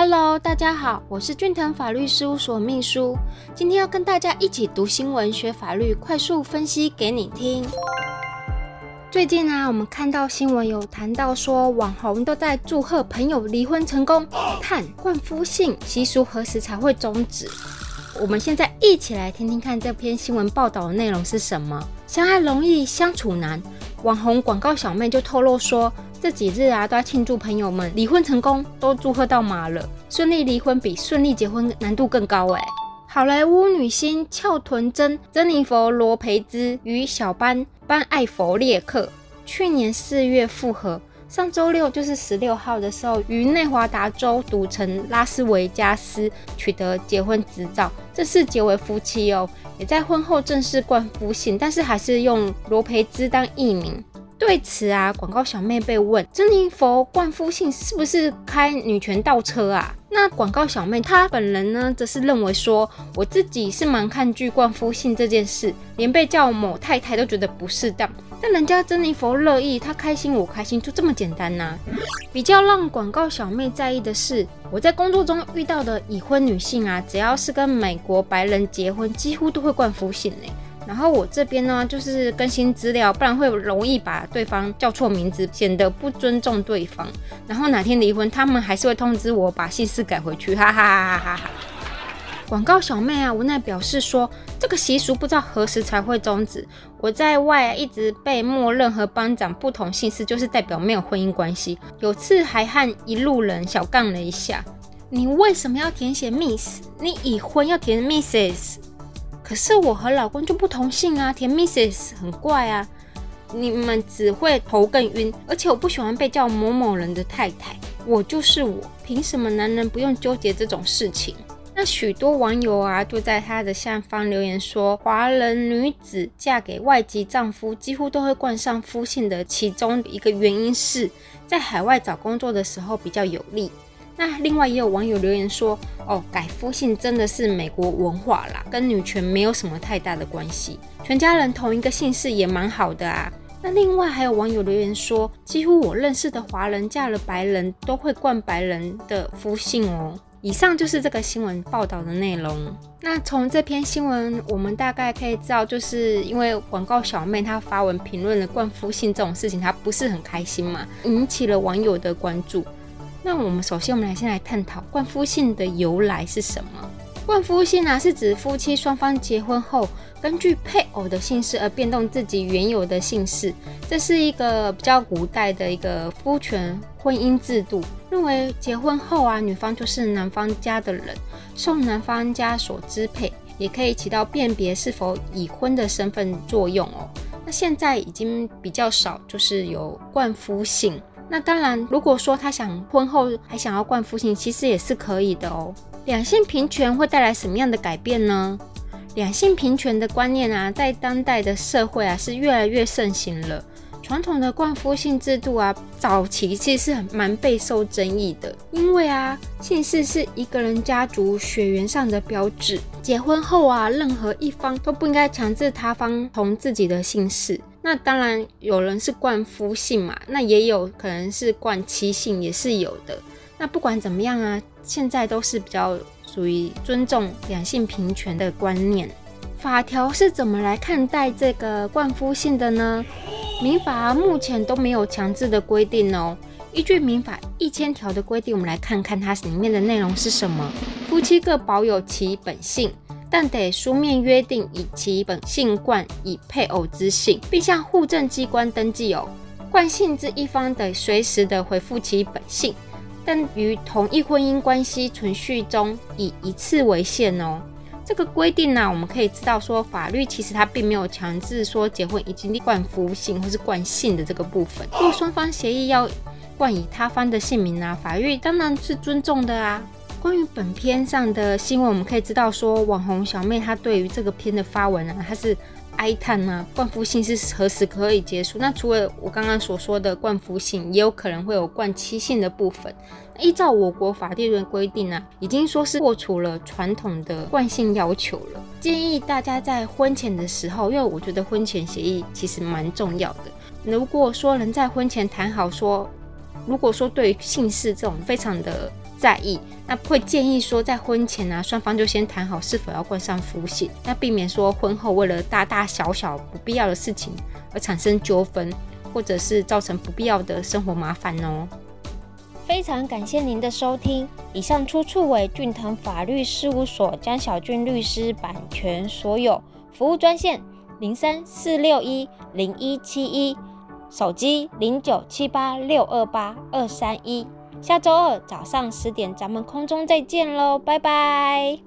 Hello，大家好，我是俊腾法律事务所秘书，今天要跟大家一起读新闻、学法律，快速分析给你听。最近啊，我们看到新闻有谈到说，网红都在祝贺朋友离婚成功，看冠夫姓习俗何时才会终止？我们现在一起来听听看这篇新闻报道的内容是什么。相爱容易相处难，网红广告小妹就透露说。这几日啊，都要庆祝朋友们离婚成功，都祝贺到麻了。顺利离婚比顺利结婚难度更高哎。好莱坞女星翘臀珍珍妮佛罗培兹与小班班艾弗列克去年四月复合，上周六就是十六号的时候，于内华达州赌城拉斯维加斯取得结婚执照，正式结为夫妻哦。也在婚后正式冠夫姓，但是还是用罗培兹当艺名。对此啊，广告小妹被问：珍妮佛冠夫姓是不是开女权倒车啊？那广告小妹她本人呢，则是认为说，我自己是蛮抗拒冠夫姓这件事，连被叫某太太都觉得不适当。但人家珍妮佛乐意，她开心我开心，就这么简单呐。比较让广告小妹在意的是，我在工作中遇到的已婚女性啊，只要是跟美国白人结婚，几乎都会冠夫姓呢。然后我这边呢，就是更新资料，不然会容易把对方叫错名字，显得不尊重对方。然后哪天离婚，他们还是会通知我把姓氏改回去，哈哈哈哈哈哈！广告小妹啊，无奈表示说，这个习俗不知道何时才会终止。我在外一直被默认和班长不同姓氏，就是代表没有婚姻关系。有次还和一路人小杠了一下，你为什么要填写 Miss？你已婚要填 Mrs？可是我和老公就不同姓啊，填 Mrs 很怪啊。你们只会头更晕，而且我不喜欢被叫某某人的太太，我就是我，凭什么男人不用纠结这种事情？那许多网友啊，就在他的下方留言说，华人女子嫁给外籍丈夫，几乎都会冠上夫姓的，其中一个原因是在海外找工作的时候比较有利。那另外也有网友留言说，哦，改夫姓真的是美国文化啦，跟女权没有什么太大的关系，全家人同一个姓氏也蛮好的啊。那另外还有网友留言说，几乎我认识的华人嫁了白人都会冠白人的夫姓哦。以上就是这个新闻报道的内容。那从这篇新闻，我们大概可以知道，就是因为广告小妹她发文评论了冠夫姓这种事情，她不是很开心嘛，引起了网友的关注。那我们首先，我们来先来探讨冠夫姓的由来是什么？冠夫姓呢，是指夫妻双方结婚后，根据配偶的姓氏而变动自己原有的姓氏。这是一个比较古代的一个夫权婚姻制度，认为结婚后啊，女方就是男方家的人，受男方家所支配，也可以起到辨别是否已婚的身份作用哦。那现在已经比较少，就是有冠夫姓。那当然，如果说他想婚后还想要冠夫姓，其实也是可以的哦。两性平权会带来什么样的改变呢？两性平权的观念啊，在当代的社会啊，是越来越盛行了。传统的冠夫姓制度啊，早期其实是很蛮备受争议的，因为啊，姓氏是一个人家族血缘上的标志，结婚后啊，任何一方都不应该强制他方同自己的姓氏。那当然，有人是冠夫姓嘛，那也有可能是冠妻姓，也是有的。那不管怎么样啊，现在都是比较属于尊重两性平权的观念。法条是怎么来看待这个冠夫姓的呢？民法目前都没有强制的规定哦。依据民法一千条的规定，我们来看看它里面的内容是什么。夫妻各保有其本性。但得书面约定以其本姓冠以配偶之姓，并向户政机关登记哦。冠姓之一方得随时的回复其本姓，但于同一婚姻关系存续中以一次为限哦。这个规定呢，我们可以知道说，法律其实它并没有强制说结婚已经冠夫姓或是冠姓的这个部分。如果双方协议要冠以他方的姓名啊，法律当然是尊重的啊。关于本篇上的新闻，我们可以知道说，网红小妹她对于这个篇的发文啊，她是哀叹啊，冠夫姓是何时可以结束？那除了我刚刚所说的冠夫姓，也有可能会有冠妻姓的部分。依照我国法律的规定呢，已经说是破除了传统的惯性要求了。建议大家在婚前的时候，因为我觉得婚前协议其实蛮重要的。如果说能在婚前谈好，说如果说对姓氏这种非常的。在意。那会建议说，在婚前啊，双方就先谈好是否要冠上夫姓，那避免说婚后为了大大小小不必要的事情而产生纠纷，或者是造成不必要的生活麻烦哦。非常感谢您的收听，以上出处为俊腾法律事务所江小俊律师版权所有，服务专线零三四六一零一七一，手机零九七八六二八二三一。下周二早上十点，咱们空中再见喽，拜拜。